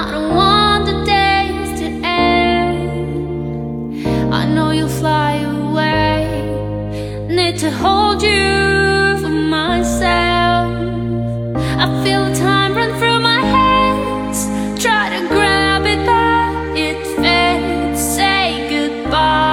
I don't want the days to end. I know you'll fly away. Need to hold you for myself. I feel time run through my hands. Try to grab it, but it fades. Say goodbye.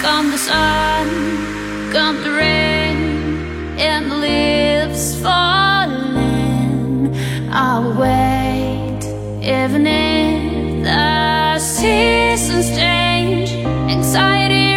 Come the sun, come the rain, and the leaves falling. I'll wait, even if the seasons change. Anxiety.